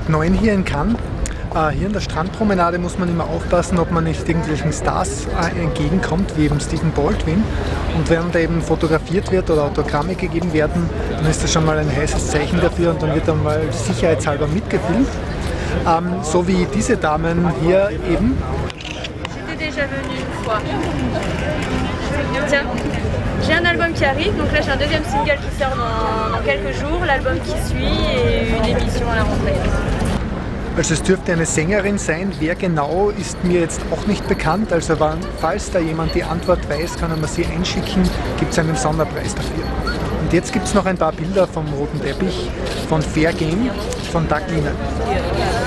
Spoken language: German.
Tag 9 hier in Cannes. Äh, hier in der Strandpromenade muss man immer aufpassen, ob man nicht irgendwelchen Stars äh, entgegenkommt, wie eben Stephen Baldwin. Und während da eben fotografiert wird oder Autogramme gegeben werden, dann ist das schon mal ein heißes Zeichen dafür und dann wird dann mal sicherheitshalber mitgefilmt. Ähm, so wie diese Damen hier eben. j'ai un album qui arrive, donc là j'ai un deuxième single qui sort dans, dans quelques jours, l'album qui suit et une émission à la rentrée. Also es dürfte eine Sängerin sein. Wer genau ist mir jetzt auch nicht bekannt. Also falls da jemand die Antwort weiß, kann er mir sie einschicken. Gibt es einen Sonderpreis dafür. Und jetzt gibt es noch ein paar Bilder vom roten Teppich von Fair Game von Doug Linen.